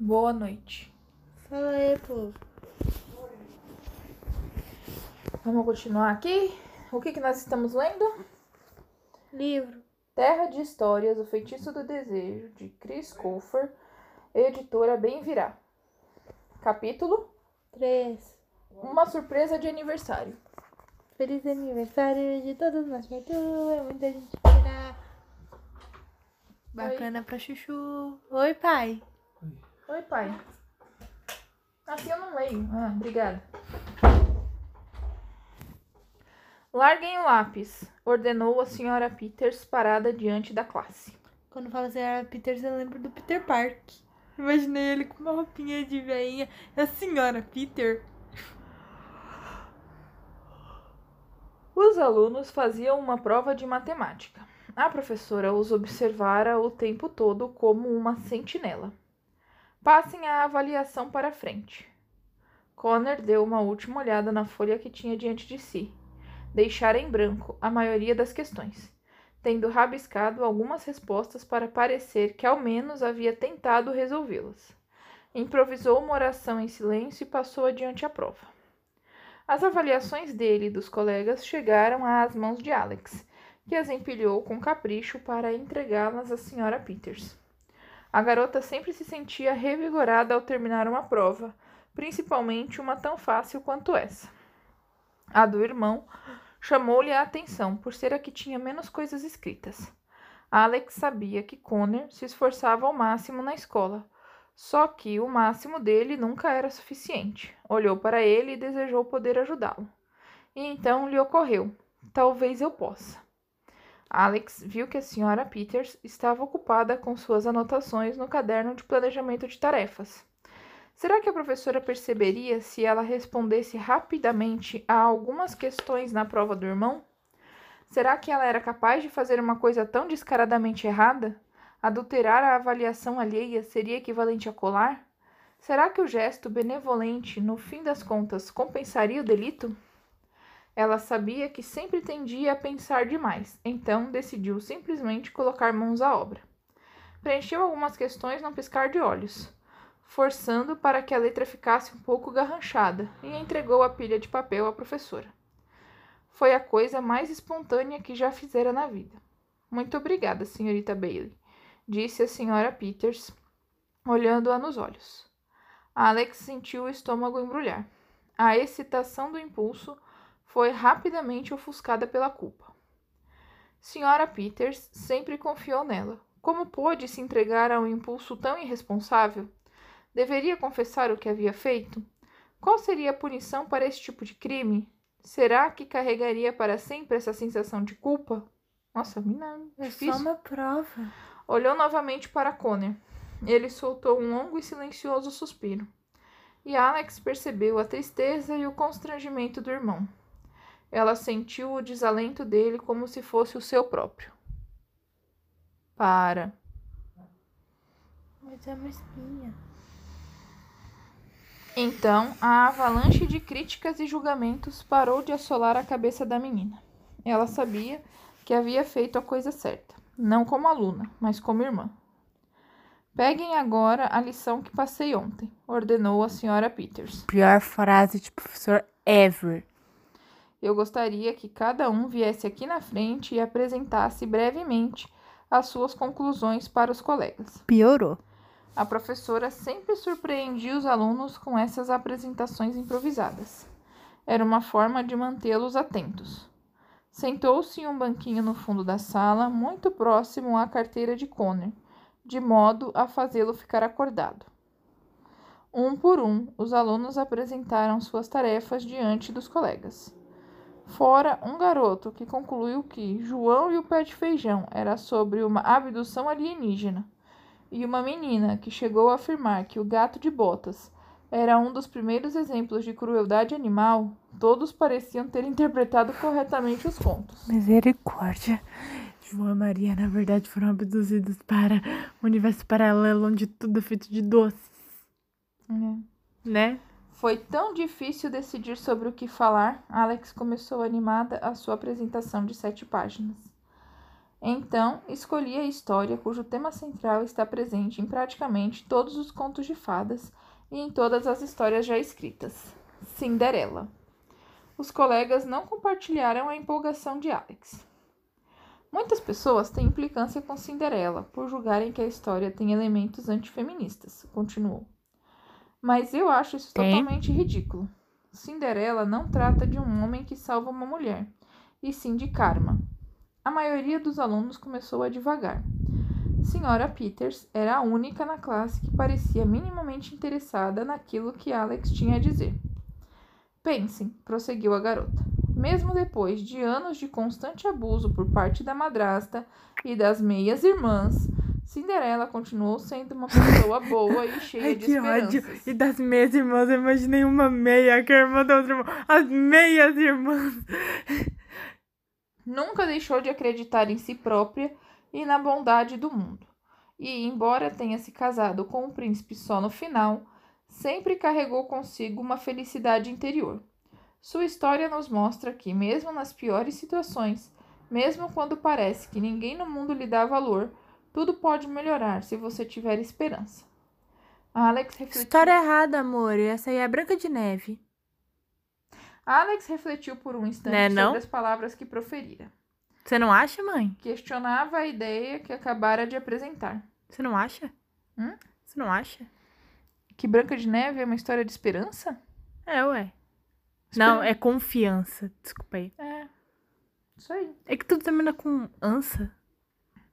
Boa noite. Fala aí, povo. Vamos continuar aqui? O que, que nós estamos lendo? Livro. Terra de Histórias, O Feitiço do Desejo, de Chris Colfer, editora Bem Virá. Capítulo 3. Uma surpresa de aniversário. Feliz aniversário de todos nós, Arthur. É muita gente fina. Bacana pra chuchu. Oi, pai. Oi, pai. Assim eu não leio. Ah, obrigada. Larguem o lápis, ordenou a senhora Peters parada diante da classe. Quando fala senhora Peters, eu lembro do Peter Park. Imaginei ele com uma roupinha de veinha. É a senhora Peter. Os alunos faziam uma prova de matemática. A professora os observara o tempo todo como uma sentinela. Passem a avaliação para frente. Connor deu uma última olhada na folha que tinha diante de si. Deixara em branco a maioria das questões, tendo rabiscado algumas respostas para parecer que ao menos havia tentado resolvê-las. Improvisou uma oração em silêncio e passou adiante a prova. As avaliações dele e dos colegas chegaram às mãos de Alex, que as empilhou com capricho para entregá-las à senhora Peters. A garota sempre se sentia revigorada ao terminar uma prova, principalmente uma tão fácil quanto essa. A do irmão chamou-lhe a atenção por ser a que tinha menos coisas escritas. Alex sabia que Connor se esforçava ao máximo na escola, só que o máximo dele nunca era suficiente. Olhou para ele e desejou poder ajudá-lo. E então lhe ocorreu: talvez eu possa. Alex viu que a senhora Peters estava ocupada com suas anotações no caderno de planejamento de tarefas. Será que a professora perceberia se ela respondesse rapidamente a algumas questões na prova do irmão? Será que ela era capaz de fazer uma coisa tão descaradamente errada? Adulterar a avaliação alheia seria equivalente a colar? Será que o gesto benevolente, no fim das contas, compensaria o delito? Ela sabia que sempre tendia a pensar demais, então decidiu simplesmente colocar mãos à obra. Preencheu algumas questões num piscar de olhos, forçando para que a letra ficasse um pouco garranchada, e entregou a pilha de papel à professora. Foi a coisa mais espontânea que já fizera na vida. Muito obrigada, senhorita Bailey, disse a senhora Peters, olhando-a nos olhos. Alex sentiu o estômago embrulhar. A excitação do impulso foi rapidamente ofuscada pela culpa. Senhora Peters sempre confiou nela. Como pôde se entregar a um impulso tão irresponsável? Deveria confessar o que havia feito? Qual seria a punição para esse tipo de crime? Será que carregaria para sempre essa sensação de culpa? Nossa, mina, É difícil. só uma prova. Olhou novamente para Connor. Ele soltou um longo e silencioso suspiro. E Alex percebeu a tristeza e o constrangimento do irmão. Ela sentiu o desalento dele como se fosse o seu próprio. Para. Mas é uma espinha. Então, a avalanche de críticas e julgamentos parou de assolar a cabeça da menina. Ela sabia que havia feito a coisa certa, não como aluna, mas como irmã. Peguem agora a lição que passei ontem, ordenou a senhora Peters. Pior frase de professor ever. Eu gostaria que cada um viesse aqui na frente e apresentasse brevemente as suas conclusões para os colegas. Piorou. A professora sempre surpreendia os alunos com essas apresentações improvisadas. Era uma forma de mantê-los atentos. Sentou-se em um banquinho no fundo da sala, muito próximo à carteira de Connor, de modo a fazê-lo ficar acordado. Um por um, os alunos apresentaram suas tarefas diante dos colegas. Fora um garoto que concluiu que João e o pé de feijão era sobre uma abdução alienígena e uma menina que chegou a afirmar que o gato de botas era um dos primeiros exemplos de crueldade animal, todos pareciam ter interpretado corretamente os contos. Misericórdia. João e Maria, na verdade, foram abduzidos para um universo paralelo onde tudo é feito de doces, né? Foi tão difícil decidir sobre o que falar, Alex começou animada a sua apresentação de sete páginas. Então, escolhi a história cujo tema central está presente em praticamente todos os contos de fadas e em todas as histórias já escritas. Cinderela. Os colegas não compartilharam a empolgação de Alex. Muitas pessoas têm implicância com Cinderela por julgarem que a história tem elementos antifeministas, continuou. Mas eu acho isso Tem? totalmente ridículo. Cinderela não trata de um homem que salva uma mulher, e sim de karma. A maioria dos alunos começou a devagar. Senhora Peters era a única na classe que parecia minimamente interessada naquilo que Alex tinha a dizer. Pensem, prosseguiu a garota. Mesmo depois de anos de constante abuso por parte da madrasta e das meias irmãs, Cinderela continuou sendo uma pessoa boa e cheia Ai, de que ódio. esperanças. E das meias irmãs, eu imaginei uma meia, que é a irmã da outra irmã. As meias irmãs. Nunca deixou de acreditar em si própria e na bondade do mundo. E, embora tenha se casado com um príncipe só no final, sempre carregou consigo uma felicidade interior. Sua história nos mostra que, mesmo nas piores situações, mesmo quando parece que ninguém no mundo lhe dá valor, tudo pode melhorar se você tiver esperança. Alex refletiu. História errada, amor. Essa aí é a Branca de Neve. Alex refletiu por um instante Né, não? sobre as palavras que proferira. Você não acha, mãe? Questionava a ideia que acabara de apresentar. Você não acha? Hum? Você não acha? Que Branca de Neve é uma história de esperança? É, ué. Não, é confiança. Desculpa aí. É. Isso aí. É que tudo termina com ança.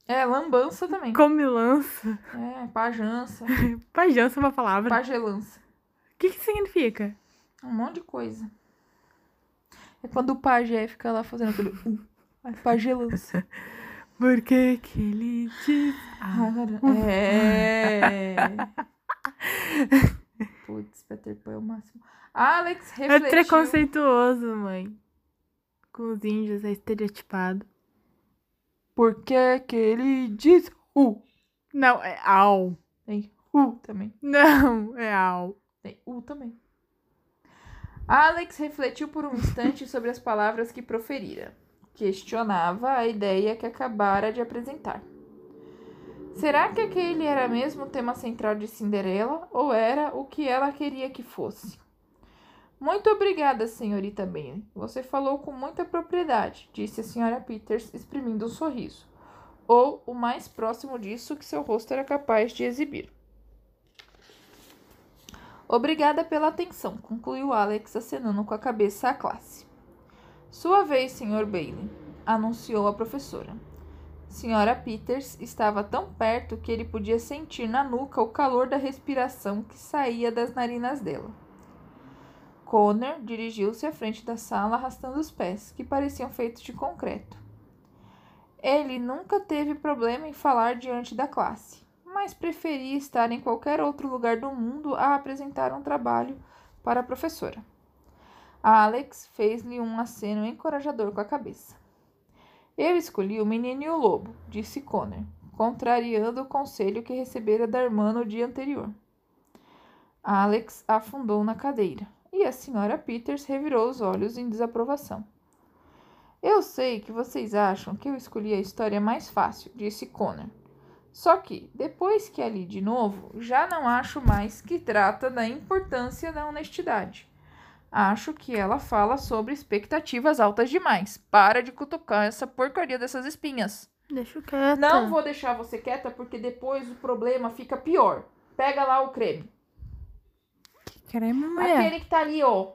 É, lambança também. Come lança. É, pajança, Pajança é uma palavra. pagelança. O que que significa? Um monte de coisa. É quando o pajé fica lá fazendo aquele... Uh, ai, pagelança. Por que que ele diz... Ah, É. Putz, Peter Pan é o máximo. Alex é refletiu... preconceituoso, mãe. Com os índios, é estereotipado. Por que que ele diz... Uh. Não, é au. Tem uh também. Não, é au. Tem U também. Alex refletiu por um instante sobre as palavras que proferira. Questionava a ideia que acabara de apresentar. Será que aquele era mesmo o tema central de Cinderela ou era o que ela queria que fosse? Muito obrigada, senhorita Bailey. Você falou com muita propriedade, disse a senhora Peters, exprimindo um sorriso. Ou o mais próximo disso que seu rosto era capaz de exibir. Obrigada pela atenção, concluiu Alex, acenando com a cabeça à classe. Sua vez, Sr. Bailey, anunciou a professora. Senhora Peters estava tão perto que ele podia sentir na nuca o calor da respiração que saía das narinas dela. Connor dirigiu-se à frente da sala arrastando os pés, que pareciam feitos de concreto. Ele nunca teve problema em falar diante da classe, mas preferia estar em qualquer outro lugar do mundo a apresentar um trabalho para a professora. Alex fez-lhe um aceno encorajador com a cabeça. Eu escolhi o menino e o lobo, disse Connor, contrariando o conselho que recebera da irmã no dia anterior. Alex afundou na cadeira e a senhora Peters revirou os olhos em desaprovação. Eu sei que vocês acham que eu escolhi a história mais fácil, disse Connor. Só que, depois que a li de novo, já não acho mais que trata da importância da honestidade. Acho que ela fala sobre expectativas altas demais. Para de cutucar essa porcaria dessas espinhas. Deixa quieta. Não vou deixar você quieta porque depois o problema fica pior. Pega lá o creme. Creme, mulher. Aquele que tá ali, ó.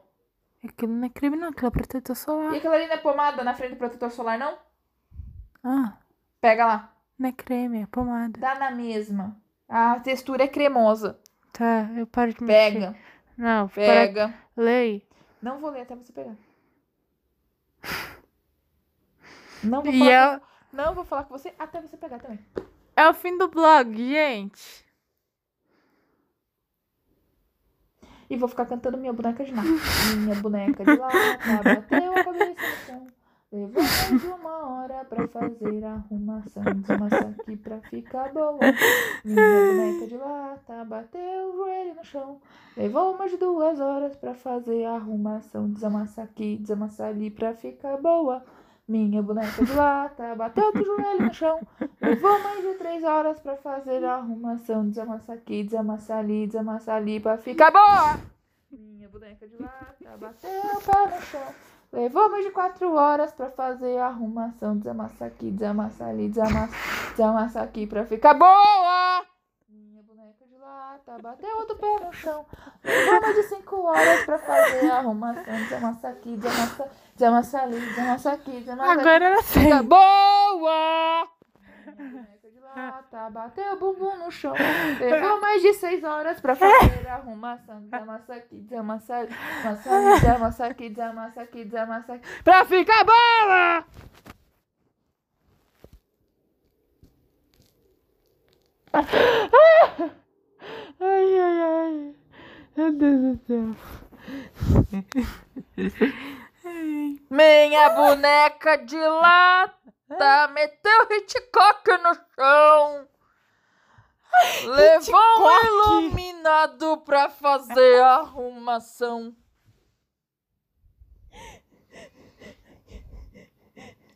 Aquilo não é creme, não. Aquilo é protetor E solar. aquilo ali não é pomada na frente do protetor solar, não? Ah, Pega lá. não é creme, é pomada. Dá na mesma. A textura é cremosa. Tá, eu paro de mexer. Pega, Não, para... pega. Lei. Não vou ler até você pegar. Não vou, E falar é, com... não vou falar com você até você pegar também. é o fim do blog, gente. E vou ficar cantando minha boneca de nada. Minha boneca de lata bateu a cabeça no chão. Levou mais uma hora pra fazer a arrumação. Desmassa aqui pra ficar boa. Minha boneca de lata bateu o joelho no chão. Levou mais duas horas pra fazer a arrumação. Desamassa aqui, desamassa ali pra ficar boa. Minha boneca de lata bateu com o joelho no chão. Levou mais de três horas pra fazer a arrumação. Desamassa aqui, desamassa ali, desamassa ali pra ficar boa. Minha boneca de lata bateu o pé no chão. Levou mais de quatro horas pra fazer a arrumação. Desamassa aqui, desamassa ali, desamassa, desamassa aqui pra ficar boa. De lata bateu outro pé no chão. Levou mais de cinco horas pra fazer a arrumação. Desamassa aqui, desamassa, desamassa ali, desamassa aqui, desamassa aqui. Agora eu sei. Fica boa! De lata bateu o bumbum no chão. Levou mais de seis horas pra fazer a arrumação. Desamassa aqui, desamassa ali, desamassa ali, desamassa aqui, desamassa aqui, desamassa aqui. Pra ficar boa! Ai, ai, ai. Meu Deus do céu. Minha boneca de lata meteu Hitchcock no chão. Levou um Hitchcock? iluminado pra fazer a arrumação.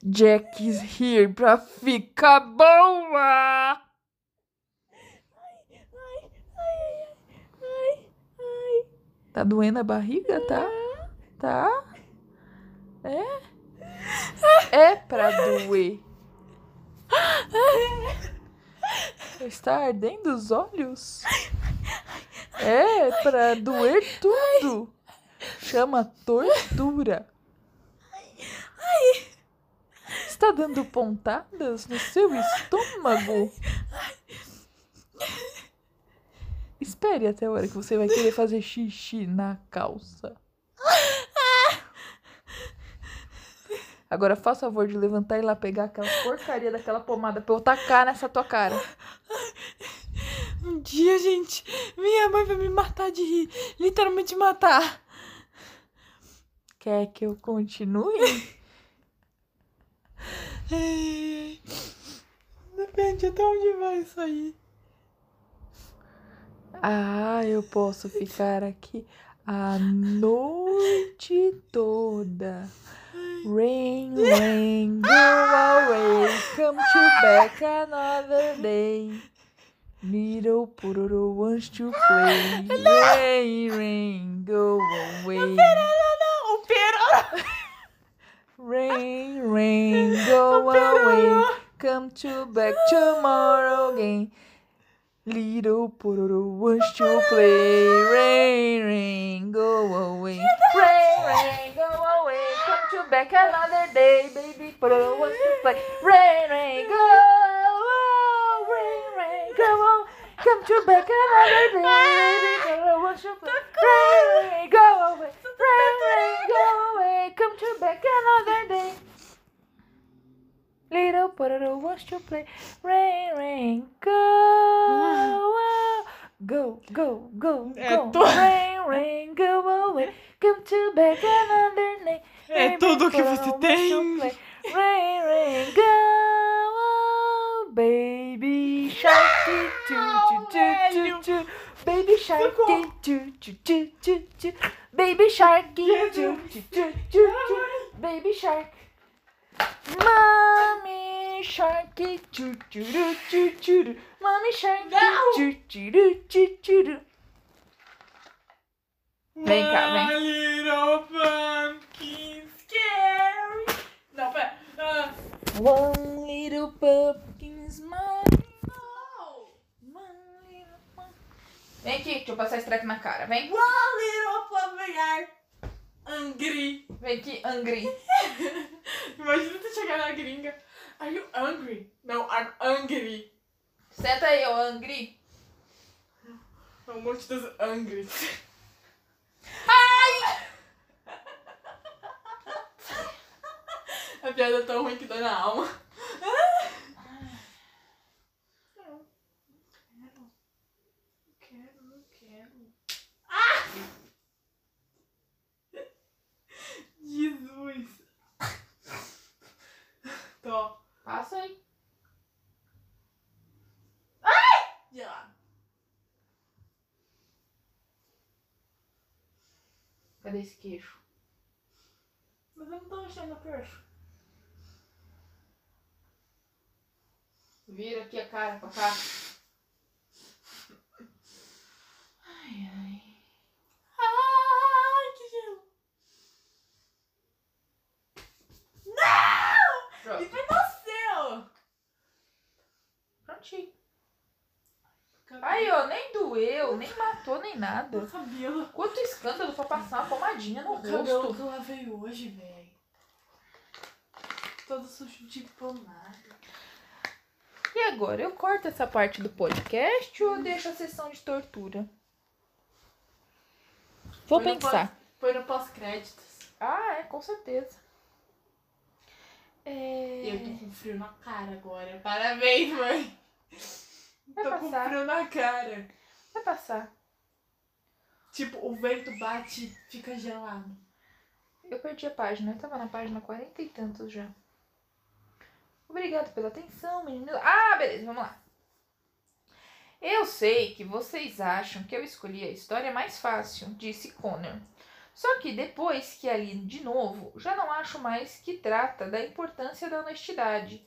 Jack is here pra ficar boa. Tá doendo a barriga, tá? Tá? É? É pra doer. Está ardendo os olhos? É pra doer tudo. Chama tortura. Está dando pontadas no seu estômago? Espere até a hora que você vai querer fazer xixi na calça. Agora faça o favor de levantar e ir lá pegar aquela porcaria daquela pomada pra eu tacar nessa tua cara. Um dia, gente, minha mãe vai me matar de rir. Literalmente matar. Quer que eu continue? Depende até onde vai isso aí. Ah, eu posso ficar aqui a noite toda. Rain, rain, go away, come to back another day. Little Pururu wants to play. Rain, rain, go away. Não, não, o Pero. Rain, rain, go away, come to back tomorrow again. Little Pururu wants to play. Rain, rain, go away. Rain, rain, go away. Come to back another day. Baby Pururu wants to play. Rain, rain, go. Oh, rain, rain, go on. Come to back another day. Baby Pururu wants to play. Rain, rain, go away. Rain, rain, go away. Come to back another day. Little Pururu wants to play. Rain, rain, go. Go, go, go, É go. tu- Rain, rain, go away. Come to back another day. É tudo que você tem. Rain, rain, go. Baby shark, choo, choo, choo, choo. Baby shark, choo, choo, choo, choo. Baby shark, choo, choo, choo. Baby shark. Mommy shark, choo, choo. Mommy shark, choo, choo. Vem cá, vem. My little pumpkin scary. Não, pera. Ah, One little pumpkin smile. Vem aqui, deixa eu passar esse treco na cara. Vem. One little pumpkin angry. Vem aqui, angry. Imagina tu chegar na gringa. Are you angry? Não, I'm angry. Senta aí, ô angry. É um monte das angry. A piada é tão ruim que dói na alma. Passa aí. Ai! já Cadê esse queixo? Mas eu não tô mexendo no queixo. Vira aqui a cara pra cá. Ai, ai. Aí, ó, nem doeu, nem matou, nem nada. Meu cabelo. Quanto escândalo pra passar uma pomadinha no O cabelo rosto. que eu lavei hoje, velho. Todo sujo de pomada. E agora, eu corto essa parte do podcast ou deixo a sessão de tortura? Vou Põe no pensar. Foi no pós-créditos. Ah, é, com certeza. É... eu tô com frio na cara agora. Parabéns, mãe. Vai tô com passar. frio na cara. Vai passar. Tipo, o vento bate, fica gelado. Eu perdi a página, eu tava na página 40 e tantos já. Obrigado pela atenção, menino. Ah, beleza, vamos lá. Eu sei que vocês acham que eu escolhi a história mais fácil, disse Connor. Só que depois que a li de novo, já não acho mais que trata da importância da honestidade.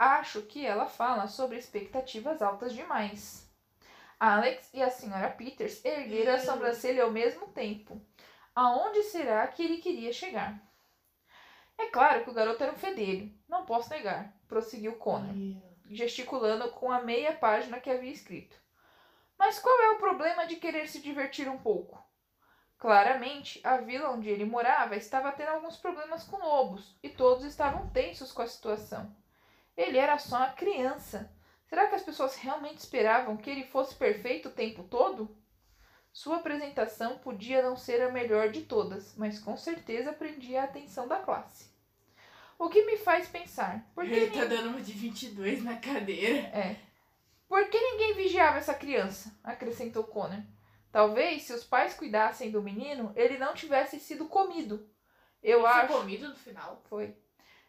Acho que ela fala sobre expectativas altas demais. Alex e a senhora Peters ergueram a sobrancelha ao mesmo tempo. Aonde será que ele queria chegar? É claro que o garoto era um fedelho, não posso negar, prosseguiu Connor, gesticulando com a meia página que havia escrito. Mas qual é o problema de querer se divertir um pouco? Claramente, a vila onde ele morava estava tendo alguns problemas com lobos e todos estavam tensos com a situação. Ele era só uma criança. Será que as pessoas realmente esperavam que ele fosse perfeito o tempo todo? Sua apresentação podia não ser a melhor de todas, mas com certeza prendia a atenção da classe. O que me faz pensar, por que, Ele tá nin- dando uma de 22 na cadeira. é, por que ninguém vigiava essa criança? acrescentou Connor. Talvez, se os pais cuidassem do menino, ele não tivesse sido comido. Eu Ele foi acho. comido no final. Foi.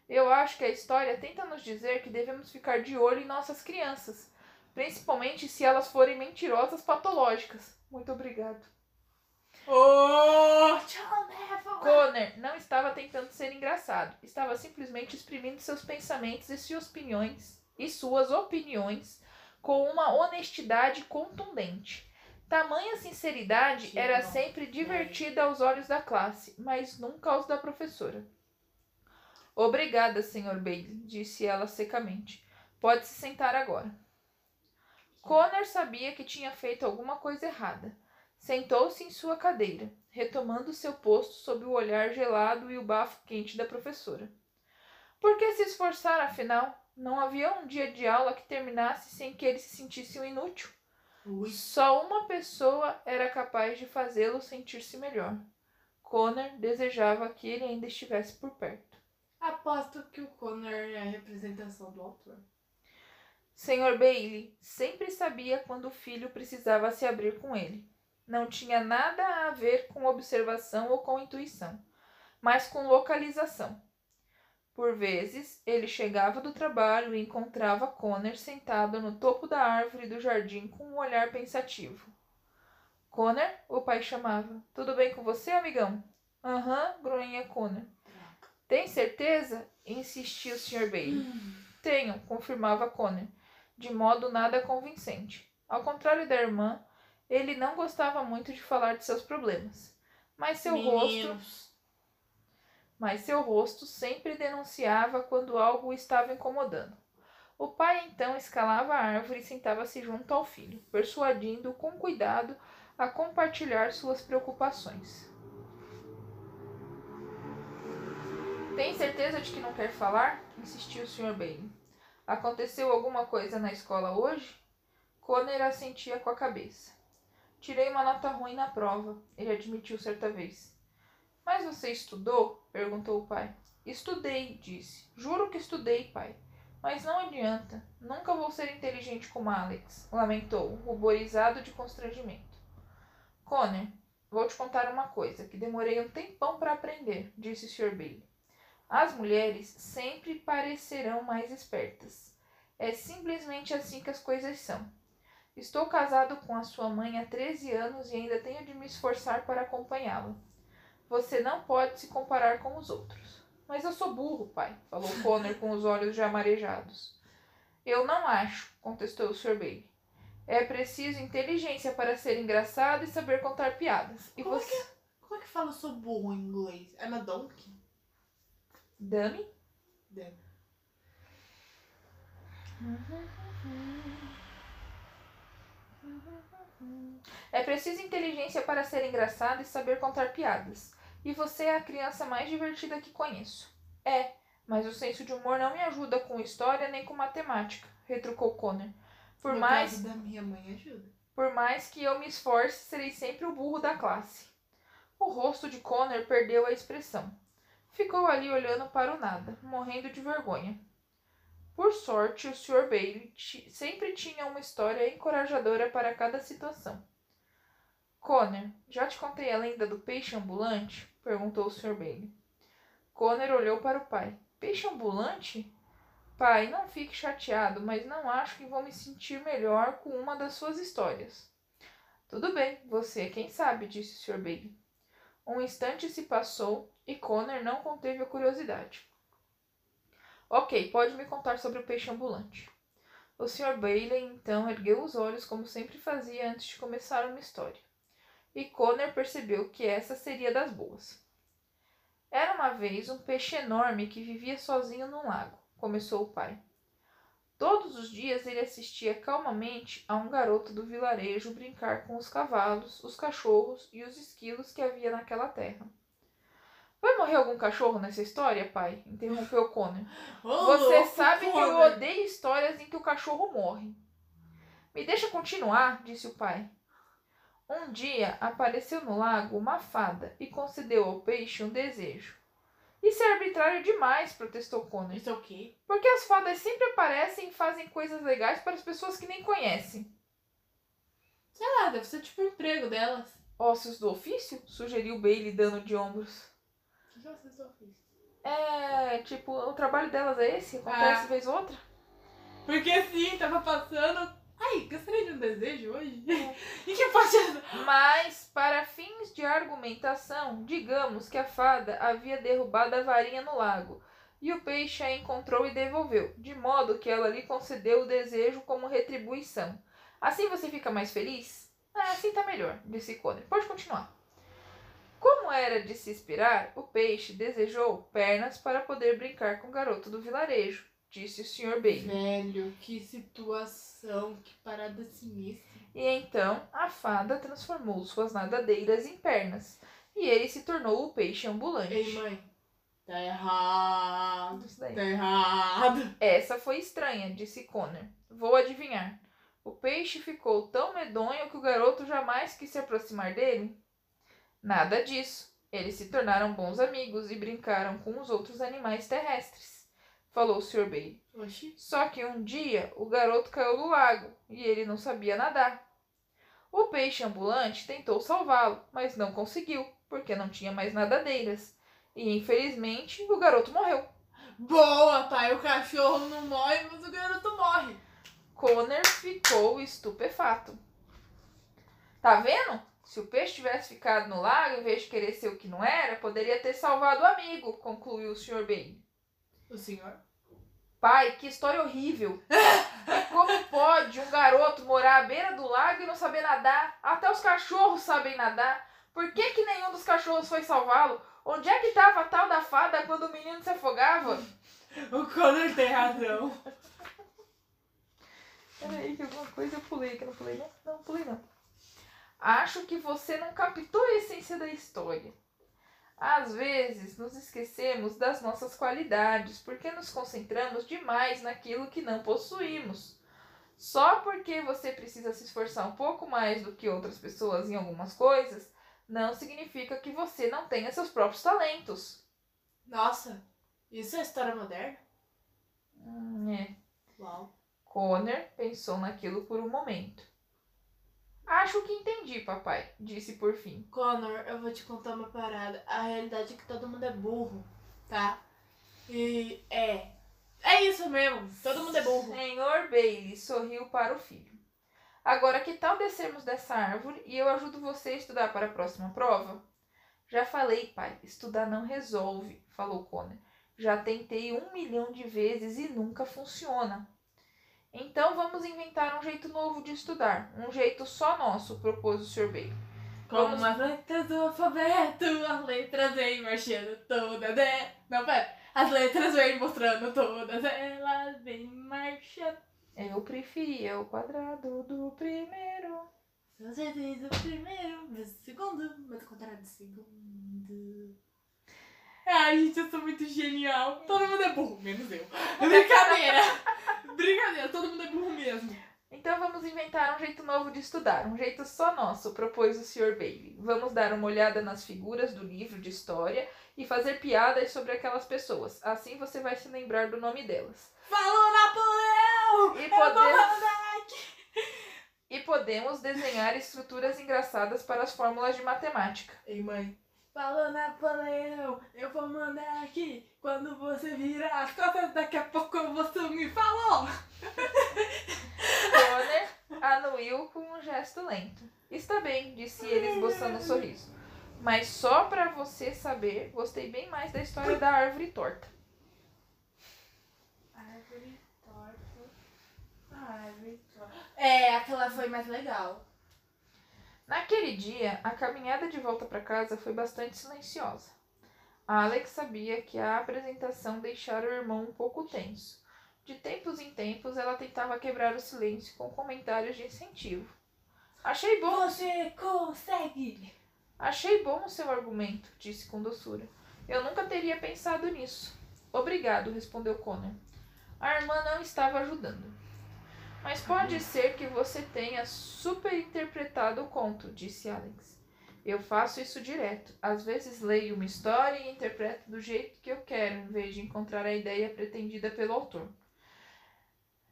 Eu acho que a história tenta nos dizer que devemos ficar de olho em nossas crianças, principalmente se elas forem mentirosas patológicas. Muito obrigado. Oh. Connor não estava tentando ser engraçado, estava simplesmente exprimindo seus pensamentos e suas opiniões e suas opiniões com uma honestidade contundente. Tamanha sinceridade Que era bom. sempre divertida aos olhos da classe, mas nunca aos da professora. Obrigada, Sr. Bailey, disse ela secamente. Pode se sentar agora. Connor sabia que tinha feito alguma coisa errada. Sentou-se em sua cadeira, retomando seu posto sob o olhar gelado e o bafo quente da professora. Por que se esforçar, afinal? Não havia um dia de aula que terminasse sem que ele se sentisse um inútil. Ui. Só uma pessoa era capaz de fazê-lo sentir-se melhor. Connor desejava que ele ainda estivesse por perto. Aposto que o Connor é a representação do autor. Sr. Bailey sempre sabia quando o filho precisava se abrir com ele. Não tinha nada a ver com observação ou com intuição, mas com localização. Por vezes, ele chegava do trabalho e encontrava Connor sentado no topo da árvore do jardim com um olhar pensativo. Connor, o pai chamava. Tudo bem com você, amigão? Aham, grunhia Connor. Tem certeza? insistia o Sr. Bailey. Tenho, confirmava Connor, de modo nada convincente. Ao contrário da irmã, ele não gostava muito de falar de seus problemas. Mas seu rosto, Meninos. mas seu rosto sempre denunciava quando algo o estava incomodando. O pai então escalava a árvore e sentava-se junto ao filho, persuadindo-o com cuidado a compartilhar suas preocupações. Tem certeza de que não quer falar? insistiu o Sr. Bailey. Aconteceu alguma coisa na escola hoje? Connor assentia com a cabeça. Tirei uma nota ruim na prova, ele admitiu certa vez. Mas você estudou? perguntou o pai. Estudei, disse. Juro que estudei, pai. Mas não adianta. Nunca vou ser inteligente como Alex, lamentou, ruborizado de constrangimento. Connor, vou te contar uma coisa que demorei um tempão para aprender, disse o Sr. Bailey. As mulheres sempre parecerão mais espertas. É simplesmente assim que as coisas são. Estou casado com a sua mãe há 13 anos e ainda tenho de me esforçar para acompanhá-la. Você não pode se comparar com os outros. Mas eu sou burro, pai, falou Connor com os olhos já marejados. Eu não acho, contestou o Sr. Bailey. É preciso inteligência para ser engraçado e saber contar piadas. E Como é você. que é? Como é que fala sou burro em inglês? I'm a donkey? Dummy? Deve. É preciso inteligência para ser engraçado e saber contar piadas. E você é a criança mais divertida que conheço. É, mas o senso de humor não me ajuda com história nem com matemática, retrucou Connor. Por no mais, da minha mãe ajuda. por mais que eu me esforce, serei sempre o burro da classe. O rosto de Connor perdeu a expressão. Ficou ali olhando para o nada, morrendo de vergonha. Por sorte, o Sr. Bailey sempre tinha uma história encorajadora para cada situação. Connor, já te contei a lenda do peixe ambulante? perguntou o Sr. Bailey. Connor olhou para o pai. Peixe ambulante? Pai, não fique chateado, mas não acho que vou me sentir melhor com uma das suas histórias. Tudo bem, você é quem sabe, disse o Sr. Bailey. Um instante se passou e Connor não conteve a curiosidade. Ok, pode me contar sobre o peixe ambulante. O Sr. Bailey então ergueu os olhos como sempre fazia antes de começar uma história. E Connor percebeu que essa seria das boas. Era uma vez um peixe enorme que vivia sozinho num lago, começou o pai. Todos os dias ele assistia calmamente a um garoto do vilarejo brincar com os cavalos, os cachorros e os esquilos que havia naquela terra. Vai morrer algum cachorro nessa história, pai? interrompeu Connor. Você sabe que eu odeio histórias em que o cachorro morre. Me deixa continuar, disse o pai. Um dia apareceu no lago uma fada e concedeu ao peixe um desejo. Isso é arbitrário demais, protestou Connor. Isso é o quê? Porque as fadas sempre aparecem e fazem coisas legais para as pessoas que nem conhecem. Sei lá, deve ser tipo o emprego delas. Ossos do ofício? sugeriu Bailey, dando de ombros. É, tipo, o trabalho delas é esse? Acontece Ah. vez ou outra? Porque sim, tava passando. Ai, gostaria de um desejo hoje? e que pode Mas, para fins de argumentação, digamos que a fada havia derrubado a varinha no lago e o peixe a encontrou e devolveu, de modo que ela lhe concedeu o desejo como retribuição. Assim você fica mais feliz? Ah, assim tá melhor, disse Connor. Pode continuar. Como era de se esperar, o peixe desejou pernas para poder brincar com o garoto do vilarejo, disse o Sr. Bailey. Velho, que situação, que parada sinistra. E então a fada transformou suas nadadeiras em pernas, e ele se tornou o peixe ambulante. Ei, mãe. Tá errado. Isso daí. Tá errado. Essa foi estranha, disse Connor. Vou adivinhar. O peixe ficou tão medonho que o garoto jamais quis se aproximar dele? Nada disso. Eles se tornaram bons amigos e brincaram com os outros animais terrestres, falou o Sr. Bailey. Oxi. Só que um dia o garoto caiu do lago e ele não sabia nadar. O peixe ambulante tentou salvá-lo, mas não conseguiu, porque não tinha mais nadadeiras. E infelizmente o garoto morreu. Boa, pai. O cachorro não morre, mas o garoto morre. Connor ficou estupefato. Tá vendo? Se o peixe tivesse ficado no lago, em vez de querer ser o que não era, poderia ter salvado o amigo, concluiu o Sr. Bailey. O senhor? Pai, que história horrível! Como pode um garoto morar à beira do lago e não saber nadar? Até os cachorros sabem nadar. Por que, que nenhum dos cachorros foi salvá-lo? Onde é que estava a tal da fada quando o menino se afogava? O Connor tem razão. Peraí, que alguma coisa eu pulei, que eu não pulei não? Não, pulei não. Acho que você não captou a essência da história. Às vezes nos esquecemos das nossas qualidades porque nos concentramos demais naquilo que não possuímos. Só porque você precisa se esforçar um pouco mais do que outras pessoas em algumas coisas, não significa que você não tenha seus próprios talentos. Nossa, isso é história moderna? Hum, é. Uau. Connor pensou naquilo por um momento. Acho que entendi, papai, disse por fim. Connor, eu vou te contar uma parada. A realidade é que todo mundo é burro, tá? E é. É isso mesmo. Todo mundo é burro. Senhor Bailey sorriu para o filho. Agora que tal descermos dessa árvore e eu ajudo você a estudar para a próxima prova? Já falei, pai, estudar não resolve, falou Connor. Já tentei um milhão de vezes e nunca funciona. Então vamos inventar um jeito novo de estudar, um jeito só nosso, propôs o. Bailey. Como Vamos- as letras do alfabeto, as letras vêm marchando todas, né? Não, pera. As letras vêm mostrando todas, elas vêm marchando. Eu preferia o quadrado do primeiro. Se você fez o primeiro, mas o segundo, mas o contrário do segundo. Ai, gente, eu sou muito genial. Todo mundo é burro, menos eu. Brincadeira. Brincadeira, todo mundo é burro mesmo. Então vamos inventar um jeito novo de estudar, um jeito só nosso, propôs o Sr. Bailey. Vamos dar uma olhada nas figuras do livro de história e fazer piadas sobre aquelas pessoas. Assim você vai se lembrar do nome delas. Falou Napoleão! E, Eu vou pode- mandar aqui. e podemos desenhar estruturas engraçadas para as fórmulas de matemática. Ei, mãe. Falou Napoleão, eu vou mandar aqui. Quando você virar as costas, daqui a pouco você me falou. Bonner anuiu com um gesto lento. Está bem, disse ele esboçando um sorriso. Mas só para você saber, gostei bem mais da história da árvore torta. Árvore torta. Árvore torta. É, aquela foi mais legal. Naquele dia, a caminhada de volta para casa foi bastante silenciosa. Alex sabia que a apresentação deixara o irmão um pouco tenso. De tempos em tempos, ela tentava quebrar o silêncio com comentários de incentivo. Achei bom, Você consegue! achei bom o seu argumento, disse com doçura. Eu nunca teria pensado nisso. Obrigado, respondeu Connor. A irmã não estava ajudando. Mas pode ser que você tenha superinterpretado o conto, disse Alex. Eu faço isso direto. Às vezes leio uma história e interpreto do jeito que eu quero, em vez de encontrar a ideia pretendida pelo autor.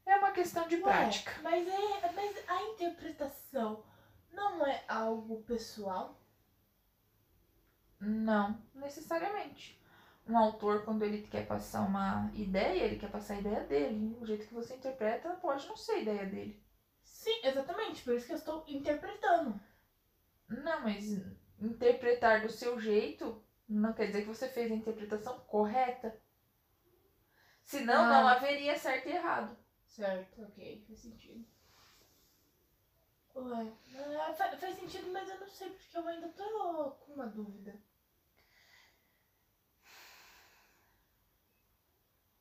É uma questão de prática. Ué, mas, é, mas a interpretação não é algo pessoal? Não, necessariamente. Um autor, quando ele quer passar uma ideia, ele quer passar a ideia dele. O jeito que você interpreta pode não ser a ideia dele. Sim, exatamente. Por isso que eu estou interpretando. Não, mas interpretar do seu jeito não quer dizer que você fez a interpretação correta. Senão, Ah. não haveria certo e errado. Certo, ok, faz sentido. Ué, fa- faz sentido, mas eu não sei porque eu ainda tô com uma dúvida.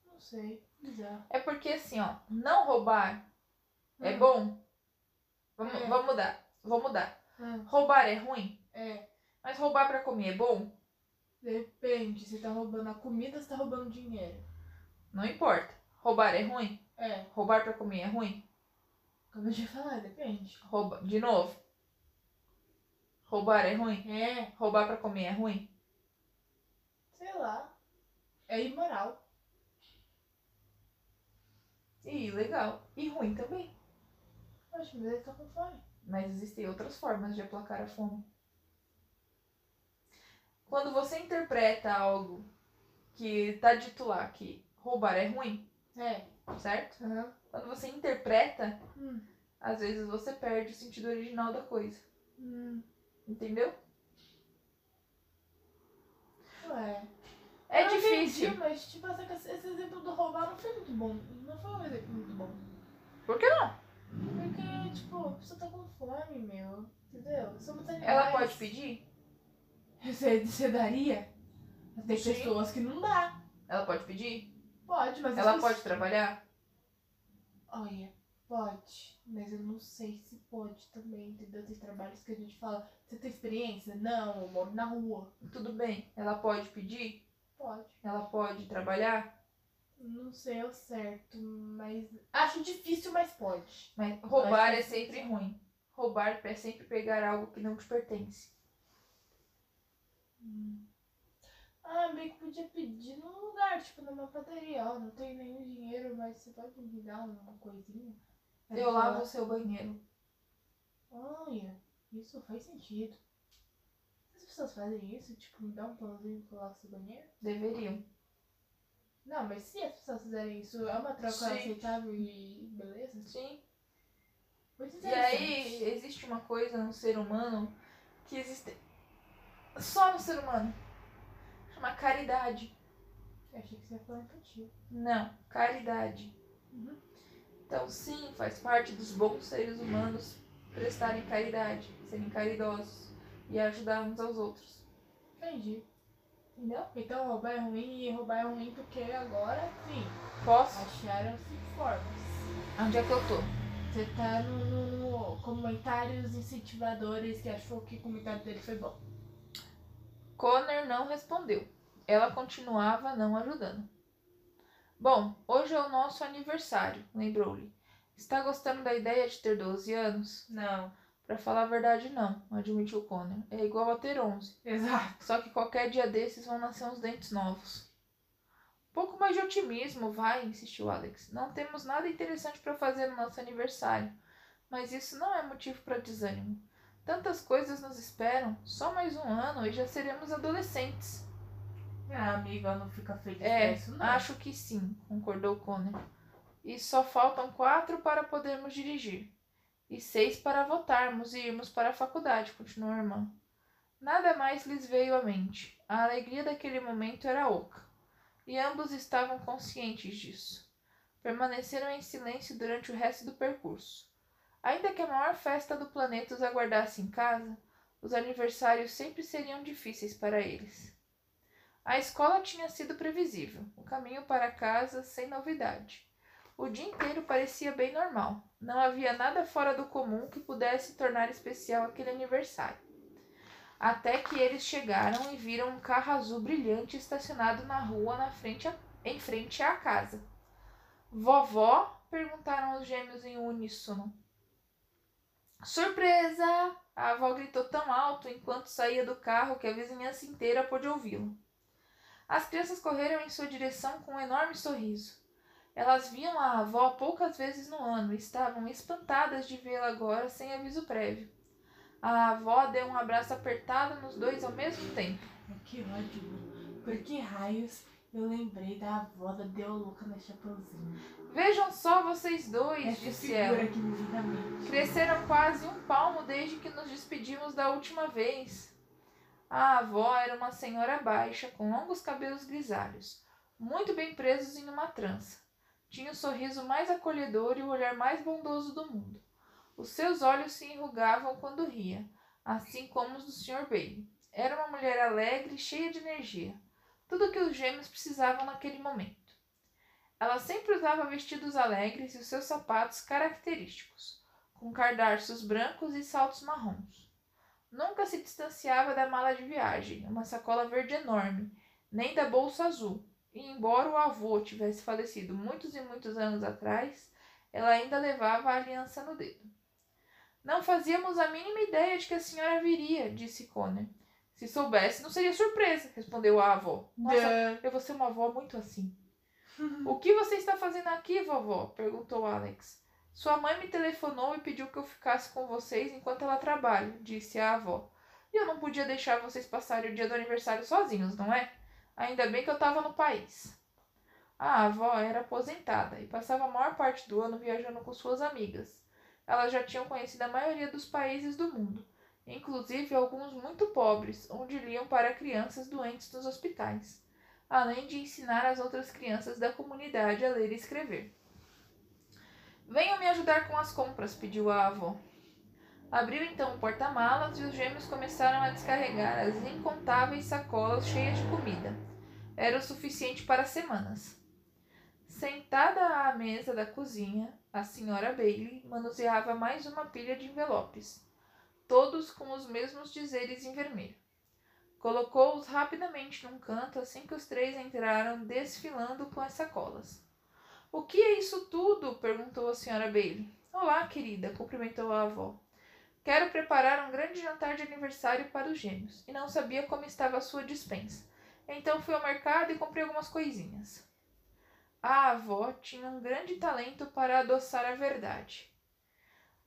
Não sei. É porque assim, ó, não roubar é Hum. bom. Vamos, É. vamos mudar. Vou mudar. Hum, Roubar é ruim, é, mas roubar pra comer é bom? depende. Você tá roubando a comida ou você tá roubando dinheiro? Não importa. Roubar é ruim? É, Roubar pra comer é ruim? como eu já falei, depende. Rouba... De novo. Roubar é ruim? É, Roubar pra comer é ruim? sei lá. É imoral. Ih, legal. E ruim também. Acho que ele tá com fome. Mas existem outras formas de aplacar a fome. Quando você interpreta algo que tá dito lá que roubar é ruim, É. certo? Aham. Quando você interpreta, Hum. às vezes você perde o sentido original da coisa. Hum. Entendeu? Ué. É Eu difícil. entendi, mas tipo, essa- esse exemplo do roubar não foi muito bom. Não foi um exemplo muito bom. Por que não? Porque, tipo, a pessoa tá com fome, meu. Entendeu? Somos animais. Ela pode pedir? Você, você daria? Tem Sim. pessoas que não dá. Ela pode pedir? Pode, mas as Ela pode trabalhar? Olha, pode. Mas eu não sei se pode também, entendeu? Tem trabalhos que a gente fala, você tem experiência? Não, eu moro na rua. Tudo bem. Ela pode pedir? Pode. Ela pode trabalhar? Não sei ao certo, mas. Acho difícil, mas pode. Mas roubar é sempre ruim. Roubar é sempre pegar algo que não te pertence. Ah, bem que podia pedir num lugar, tipo numa padaria. Ó, não tenho nenhum dinheiro, mas você pode me dar uma coisinha? Eu lavo o seu banheiro. Olha, isso faz sentido. As pessoas fazem isso, tipo, me dá um pãozinho e no seu banheiro? Deveriam. Não, mas se as pessoas fizerem isso, é uma troca Sim. aceitável e beleza? Sim. Muito E aí existe uma coisa no ser humano que existe só no ser humano. Chama caridade. Eu achei que você ia falar empatia. Não, caridade. Uhum. Então, sim, faz parte dos bons seres humanos prestarem caridade, serem caridosos e ajudar uns aos outros. Entendi. Entendeu? Então roubar é ruim e roubar é ruim porque agora, sim, Posso? acharam-se formas. Onde é que eu tô? Você tá no, no- no comentários incentivadores que achou que o comentário dele foi bom. Connor não respondeu. Ela continuava não ajudando. Bom, hoje é o nosso aniversário, lembrou-lhe. Está gostando da ideia de ter 12 anos? Não. Pra falar a verdade, não, admitiu Connor. É igual a ter 11. Exato. Só que qualquer dia desses vão nascer uns dentes novos. Um pouco mais de otimismo, vai, insistiu Alex. Não temos nada interessante para fazer no nosso aniversário. Mas isso não é motivo para desânimo. Tantas coisas nos esperam. Só mais um ano e já seremos adolescentes. A amiga não fica feliz É, isso, não. acho que sim, concordou Connor. E só faltam quatro para podermos dirigir. E seis para votarmos e irmos para a faculdade, continuou a irmã. Nada mais lhes veio à mente. A alegria daquele momento era oca. E ambos estavam conscientes disso. Permaneceram em silêncio durante o resto do percurso. Ainda que a maior festa do planeta os aguardasse em casa, os aniversários sempre seriam difíceis para eles. A escola tinha sido previsível, o caminho para casa sem novidade. O dia inteiro parecia bem normal. Não havia nada fora do comum que pudesse tornar especial aquele aniversário. Até que eles chegaram e viram um carro azul brilhante estacionado na rua na frente a- em frente à casa. Vovó? perguntaram os gêmeos em uníssono. Surpresa! A avó gritou tão alto enquanto saía do carro que a vizinhança inteira pôde ouvi-lo. As crianças correram em sua direção com um enorme sorriso. Elas viam a avó poucas vezes no ano e estavam espantadas de vê-la agora sem aviso prévio. A avó deu um abraço apertado nos dois ao mesmo tempo. Que ódio. Por que raios eu lembrei da avó da Deoluca na Chapeuzinho? Vejam só vocês dois, Essa disse ela. Cresceram quase um palmo desde que nos despedimos da última vez. A avó era uma senhora baixa, com longos cabelos grisalhos, muito bem presos em uma trança. Tinha o sorriso mais acolhedor e o olhar mais bondoso do mundo. Os seus olhos se enrugavam quando ria, assim como os do Sr. Bailey. Era uma mulher alegre e cheia de energia. Tudo o que os gêmeos precisavam naquele momento. Ela sempre usava vestidos alegres e os seus sapatos característicos com cadarços brancos e saltos marrons. Nunca se distanciava da mala de viagem, uma sacola verde enorme, nem da bolsa azul. Embora o avô tivesse falecido muitos e muitos anos atrás, ela ainda levava a aliança no dedo. Não fazíamos a mínima ideia de que a senhora viria, disse Connor. Se soubesse, não seria surpresa, respondeu a avó. Nossa, eu vou ser uma avó muito assim. o que você está fazendo aqui, vovó? perguntou Alex. Sua mãe me telefonou e pediu que eu ficasse com vocês enquanto ela trabalha, disse a avó. E eu não podia deixar vocês passarem o dia do aniversário sozinhos, não é? Ainda bem que eu estava no país. A avó era aposentada e passava a maior parte do ano viajando com suas amigas. Elas já tinham conhecido a maioria dos países do mundo, inclusive alguns muito pobres, onde liam para crianças doentes nos hospitais, além de ensinar as outras crianças da comunidade a ler e escrever. Venham me ajudar com as compras, pediu a avó. Abriu então o porta-malas e os gêmeos começaram a descarregar as incontáveis sacolas cheias de comida. Era o suficiente para semanas. Sentada à mesa da cozinha, a senhora Bailey manuseava mais uma pilha de envelopes, todos com os mesmos dizeres em vermelho. Colocou-os rapidamente num canto assim que os três entraram desfilando com as sacolas. O que é isso tudo? perguntou a senhora Bailey. Olá, querida, cumprimentou a avó. Quero preparar um grande jantar de aniversário para os gêmeos e não sabia como estava a sua dispensa. Então fui ao mercado e comprei algumas coisinhas. A avó tinha um grande talento para adoçar a verdade.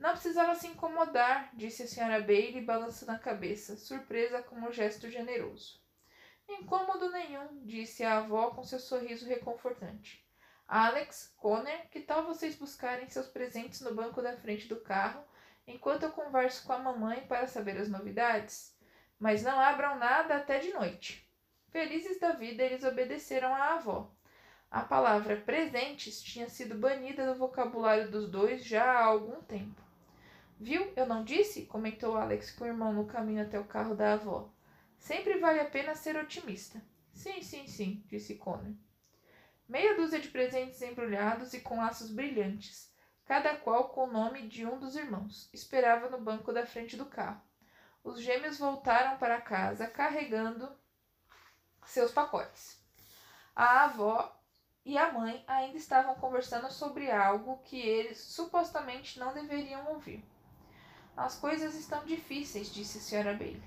Não precisava se incomodar, disse a senhora Bailey, balançando a cabeça, surpresa com o gesto generoso. Incômodo nenhum, disse a avó com seu sorriso reconfortante. Alex, Connor, que tal vocês buscarem seus presentes no banco da frente do carro enquanto eu converso com a mamãe para saber as novidades? Mas não abram nada até de noite. Felizes da vida, eles obedeceram à avó. A palavra presentes tinha sido banida do vocabulário dos dois já há algum tempo. Viu? Eu não disse? comentou Alex com o irmão no caminho até o carro da avó. Sempre vale a pena ser otimista. Sim, sim, sim, disse Connor. Meia dúzia de presentes embrulhados e com laços brilhantes, cada qual com o nome de um dos irmãos, esperava no banco da frente do carro. Os gêmeos voltaram para casa carregando seus pacotes. A avó e a mãe ainda estavam conversando sobre algo que eles supostamente não deveriam ouvir. As coisas estão difíceis, disse a senhora Bailey.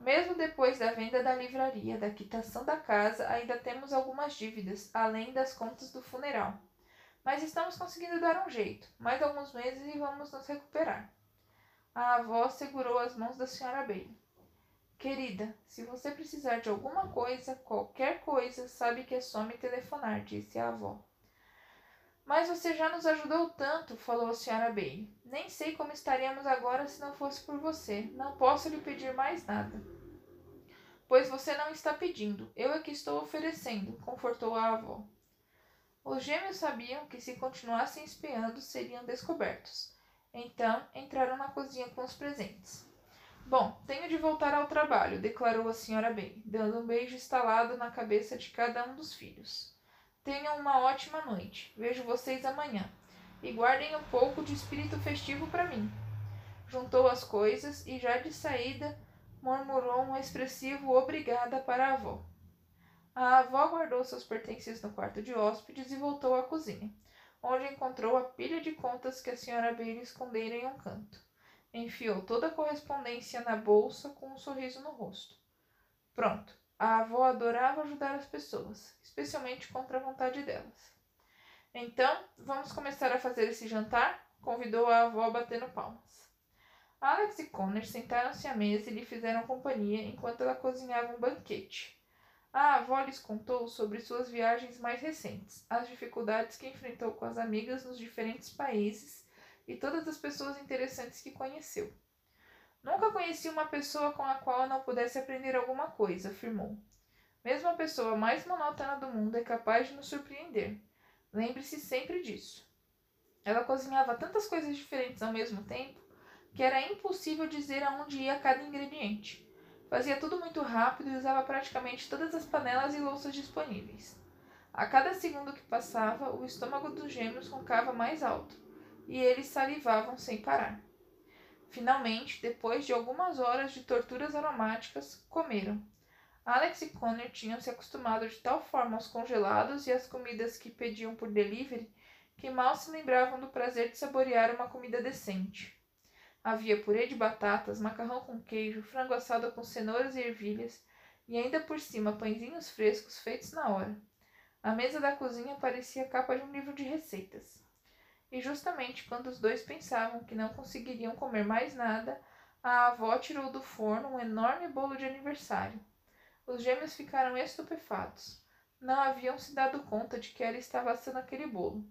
Mesmo depois da venda da livraria, da quitação da casa, ainda temos algumas dívidas, além das contas do funeral. Mas estamos conseguindo dar um jeito. Mais alguns meses e vamos nos recuperar. A avó segurou as mãos da senhora Bailey. Querida, se você precisar de alguma coisa, qualquer coisa, sabe que é só me telefonar, disse a avó. Mas você já nos ajudou tanto, falou a senhora Bailey. Nem sei como estaríamos agora se não fosse por você. Não posso lhe pedir mais nada. Pois você não está pedindo, eu é que estou oferecendo, confortou a avó. Os gêmeos sabiam que se continuassem espiando seriam descobertos. Então entraram na cozinha com os presentes. Bom, tenho de voltar ao trabalho, declarou a senhora Bey, dando um beijo estalado na cabeça de cada um dos filhos. Tenham uma ótima noite. Vejo vocês amanhã. E guardem um pouco de espírito festivo para mim. Juntou as coisas e, já de saída, murmurou um expressivo obrigada para a avó. A avó guardou seus pertences no quarto de hóspedes e voltou à cozinha, onde encontrou a pilha de contas que a senhora Bailey escondera em um canto. Enfiou toda a correspondência na bolsa com um sorriso no rosto. Pronto. A avó adorava ajudar as pessoas, especialmente contra a vontade delas. Então, vamos começar a fazer esse jantar? convidou a avó batendo palmas. Alex e Connor sentaram-se à mesa e lhe fizeram companhia enquanto ela cozinhava um banquete. A avó lhes contou sobre suas viagens mais recentes, as dificuldades que enfrentou com as amigas nos diferentes países e todas as pessoas interessantes que conheceu. Nunca conheci uma pessoa com a qual eu não pudesse aprender alguma coisa, afirmou. Mesmo a pessoa mais monótona do mundo é capaz de nos surpreender. Lembre-se sempre disso. Ela cozinhava tantas coisas diferentes ao mesmo tempo que era impossível dizer aonde ia cada ingrediente. Fazia tudo muito rápido e usava praticamente todas as panelas e louças disponíveis. A cada segundo que passava, o estômago dos gêmeos roncava mais alto e eles salivavam sem parar. Finalmente, depois de algumas horas de torturas aromáticas, comeram. Alex e Connor tinham se acostumado de tal forma aos congelados e às comidas que pediam por delivery que mal se lembravam do prazer de saborear uma comida decente. Havia purê de batatas, macarrão com queijo, frango assado com cenouras e ervilhas e ainda por cima pãezinhos frescos feitos na hora. A mesa da cozinha parecia a capa de um livro de receitas. E justamente quando os dois pensavam que não conseguiriam comer mais nada, a avó tirou do forno um enorme bolo de aniversário. Os gêmeos ficaram estupefatos. Não haviam se dado conta de que ela estava assando aquele bolo.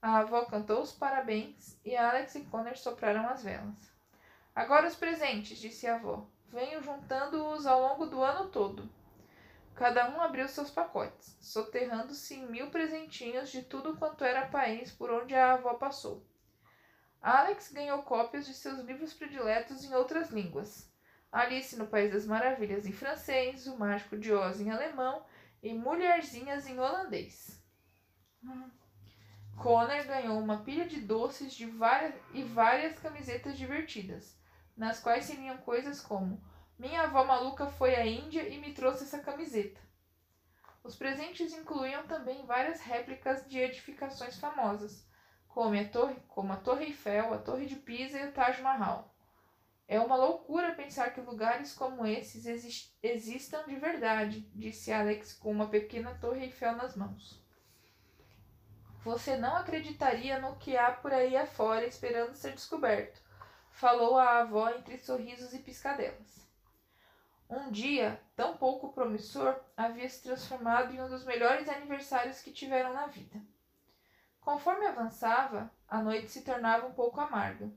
A avó cantou os parabéns e Alex e Connor sopraram as velas. Agora os presentes, disse a avó. Venho juntando-os ao longo do ano todo. Cada um abriu seus pacotes, soterrando-se em mil presentinhos de tudo quanto era país por onde a avó passou. Alex ganhou cópias de seus livros prediletos em outras línguas. Alice no País das Maravilhas em francês, O Mágico de Oz em alemão e Mulherzinhas em holandês. Hum. Connor ganhou uma pilha de doces de várias, e várias camisetas divertidas, nas quais seriam coisas como minha avó maluca foi à Índia e me trouxe essa camiseta. Os presentes incluíam também várias réplicas de edificações famosas, como a Torre, como a Torre Eiffel, a Torre de Pisa e o Taj Mahal. É uma loucura pensar que lugares como esses existam de verdade, disse Alex com uma pequena Torre Eiffel nas mãos. Você não acreditaria no que há por aí afora esperando ser descoberto, falou a avó entre sorrisos e piscadelas. Um dia, tão pouco promissor, havia se transformado em um dos melhores aniversários que tiveram na vida. Conforme avançava, a noite se tornava um pouco amarga.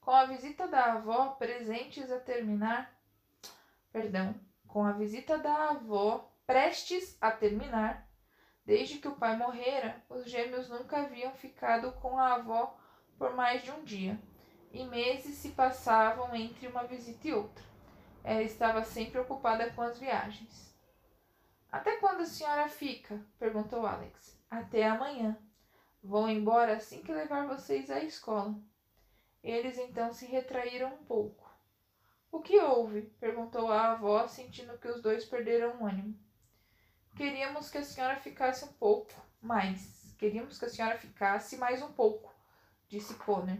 Com a visita da avó presentes a terminar, perdão, com a visita da avó prestes a terminar, Desde que o pai morrera, os gêmeos nunca haviam ficado com a avó por mais de um dia, e meses se passavam entre uma visita e outra. Ela estava sempre ocupada com as viagens. Até quando a senhora fica? perguntou Alex. Até amanhã. Vou embora assim que levar vocês à escola. Eles então se retraíram um pouco. O que houve? perguntou a avó, sentindo que os dois perderam o ânimo. Queríamos que a senhora ficasse um pouco mais. Queríamos que a senhora ficasse mais um pouco, disse Connor.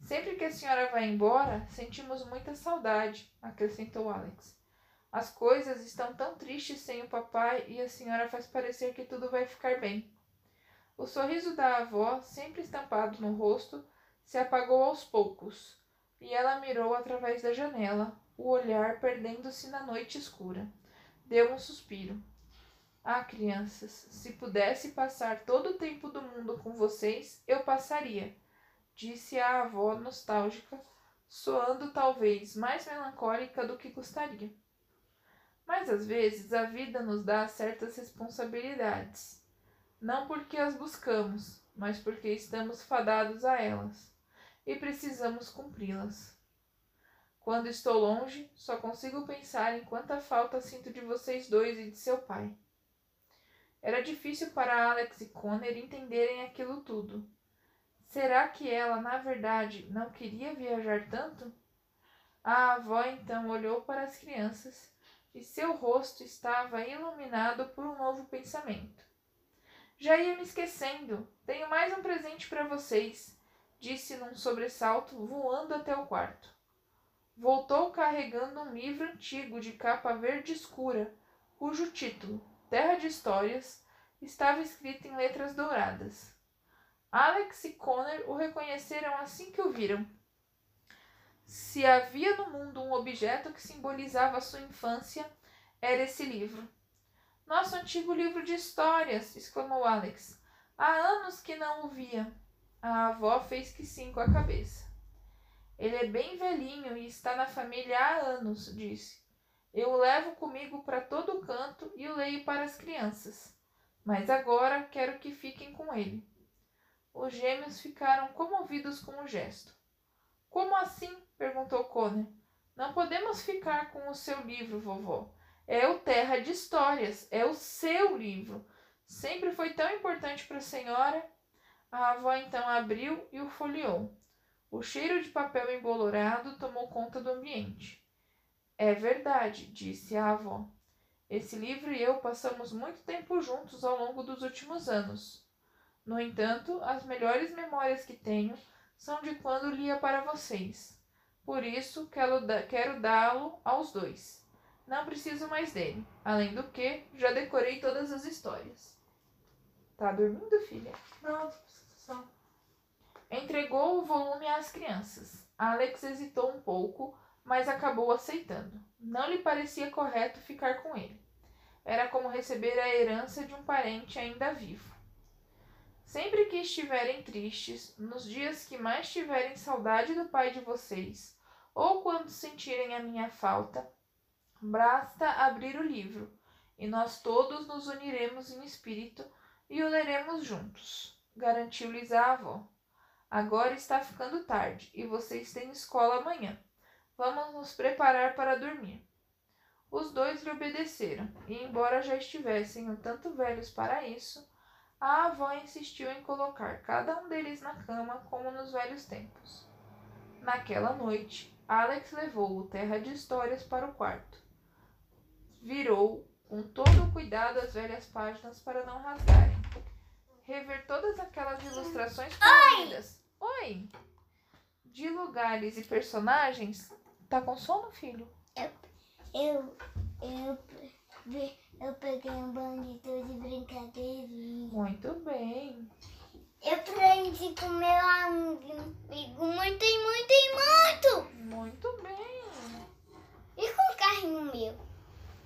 Sempre que a senhora vai embora, sentimos muita saudade, acrescentou Alex. As coisas estão tão tristes sem o papai e a senhora faz parecer que tudo vai ficar bem. O sorriso da avó, sempre estampado no rosto, se apagou aos poucos, e ela mirou através da janela, o olhar perdendo-se na noite escura. Deu um suspiro. Ah, crianças, se pudesse passar todo o tempo do mundo com vocês, eu passaria, disse a avó nostálgica, soando talvez mais melancólica do que gostaria. Mas às vezes a vida nos dá certas responsabilidades não porque as buscamos, mas porque estamos fadados a elas e precisamos cumpri-las. Quando estou longe, só consigo pensar em quanta falta sinto de vocês dois e de seu pai. Era difícil para Alex e Connor entenderem aquilo tudo. Será que ela, na verdade, não queria viajar tanto? A avó então olhou para as crianças e seu rosto estava iluminado por um novo pensamento. Já ia me esquecendo. Tenho mais um presente para vocês, disse num sobressalto, voando até o quarto. Voltou carregando um livro antigo de capa verde escura, cujo título, Terra de Histórias, estava escrito em letras douradas. Alex e Connor o reconheceram assim que o viram. Se havia no mundo um objeto que simbolizava a sua infância, era esse livro. Nosso antigo livro de histórias! exclamou Alex. Há anos que não o via. A avó fez que sim com a cabeça. Ele é bem velhinho e está na família há anos, disse. Eu o levo comigo para todo canto e o leio para as crianças. Mas agora quero que fiquem com ele. Os gêmeos ficaram comovidos com o gesto. Como assim? perguntou Connor. Não podemos ficar com o seu livro, vovó. É o Terra de Histórias, é o seu livro. Sempre foi tão importante para a senhora. A avó então abriu e o folheou. O cheiro de papel embolorado tomou conta do ambiente. É verdade, disse a avó. Esse livro e eu passamos muito tempo juntos ao longo dos últimos anos. No entanto, as melhores memórias que tenho são de quando lia para vocês. Por isso, quero dá-lo aos dois. Não preciso mais dele. Além do que, já decorei todas as histórias. Tá dormindo, filha? Não, só. Entregou o volume às crianças. Alex hesitou um pouco, mas acabou aceitando. Não lhe parecia correto ficar com ele. Era como receber a herança de um parente ainda vivo. Sempre que estiverem tristes, nos dias que mais tiverem saudade do pai de vocês, ou quando sentirem a minha falta, Basta abrir o livro, e nós todos nos uniremos em espírito e o leremos juntos, garantiu-lhes a avó. Agora está ficando tarde e vocês têm escola amanhã. Vamos nos preparar para dormir. Os dois lhe obedeceram, e embora já estivessem um tanto velhos para isso, a avó insistiu em colocar cada um deles na cama como nos velhos tempos. Naquela noite, Alex levou o Terra de Histórias para o quarto virou com todo o cuidado as velhas páginas para não rasgarem. Rever todas aquelas ilustrações coloridas. Oi! De lugares e personagens. Tá com sono, filho? Eu, eu, eu, eu peguei um bandito de brincadeirinha. Muito bem. Eu aprendi com meu amigo muito e muito e muito. Muito bem. E com o carrinho meu?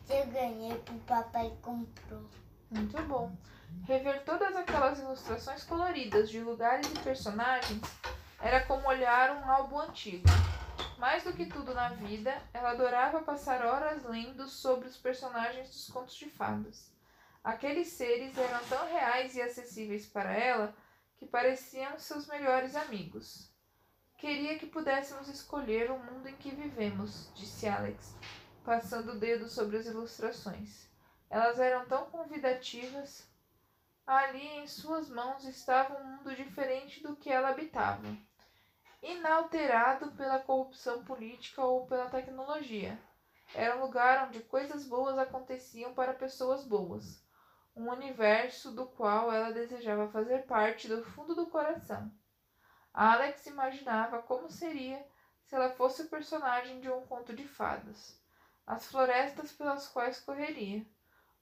Eu ganhei pro papai comprou. Muito bom. Rever todas aquelas ilustrações coloridas de lugares e personagens era como olhar um álbum antigo. Mais do que tudo na vida, ela adorava passar horas lendo sobre os personagens dos contos de fadas. Aqueles seres eram tão reais e acessíveis para ela que pareciam seus melhores amigos. Queria que pudéssemos escolher o mundo em que vivemos, disse Alex, passando o dedo sobre as ilustrações. Elas eram tão convidativas. Ali em suas mãos estava um mundo diferente do que ela habitava, inalterado pela corrupção política ou pela tecnologia. Era um lugar onde coisas boas aconteciam para pessoas boas, um universo do qual ela desejava fazer parte do fundo do coração. Alex imaginava como seria se ela fosse o personagem de um conto de fadas, as florestas pelas quais correria,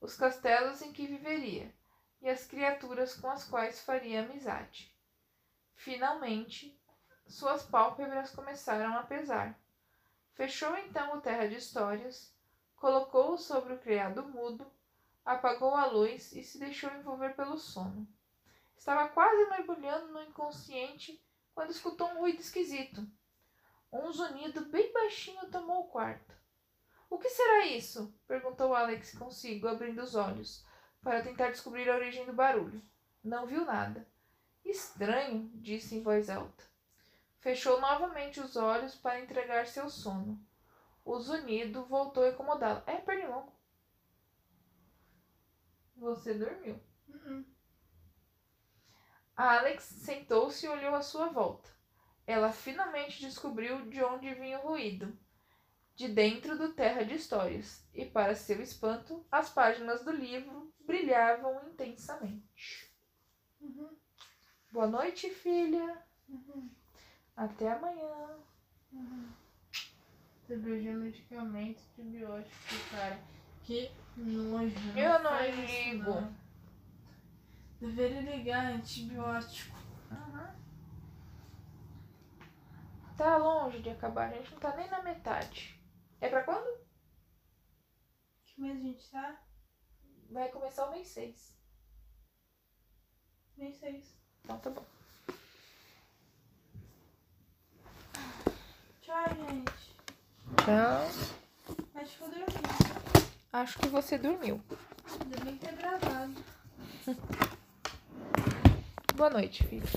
os castelos em que viveria e as criaturas com as quais faria amizade. Finalmente, suas pálpebras começaram a pesar. Fechou então o terra de histórias, colocou-o sobre o criado mudo, apagou a luz e se deixou envolver pelo sono. Estava quase mergulhando no inconsciente quando escutou um ruído esquisito. Um zunido bem baixinho tomou o quarto. O que será isso? perguntou Alex consigo, abrindo os olhos, para tentar descobrir a origem do barulho. Não viu nada. Estranho, disse em voz alta. Fechou novamente os olhos para entregar-se ao sono. O zunido voltou a incomodá-la. É pernilongo. Você dormiu. Uh-uh. Alex sentou-se e olhou à sua volta. Ela finalmente descobriu de onde vinha o ruído. De dentro do Terra de Histórias. E, para seu espanto, as páginas do livro brilhavam intensamente. Uhum. Boa noite, filha. Uhum. Até amanhã. Você beijou medicamento antibiótico, cara. Que nojo. Eu não ligo. não. Deveria ligar antibiótico. Tá longe de acabar, a gente não tá nem na metade. É pra quando? Que mês a gente tá? Vai começar o mês 6. Nem sei. Então tá bom. Tchau, gente. Tchau. Acho que eu dormi. Acho que você dormiu. Ainda bem que é gravado. Boa noite, filha.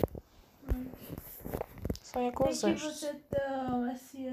Sonha com os que anjos. você tão assim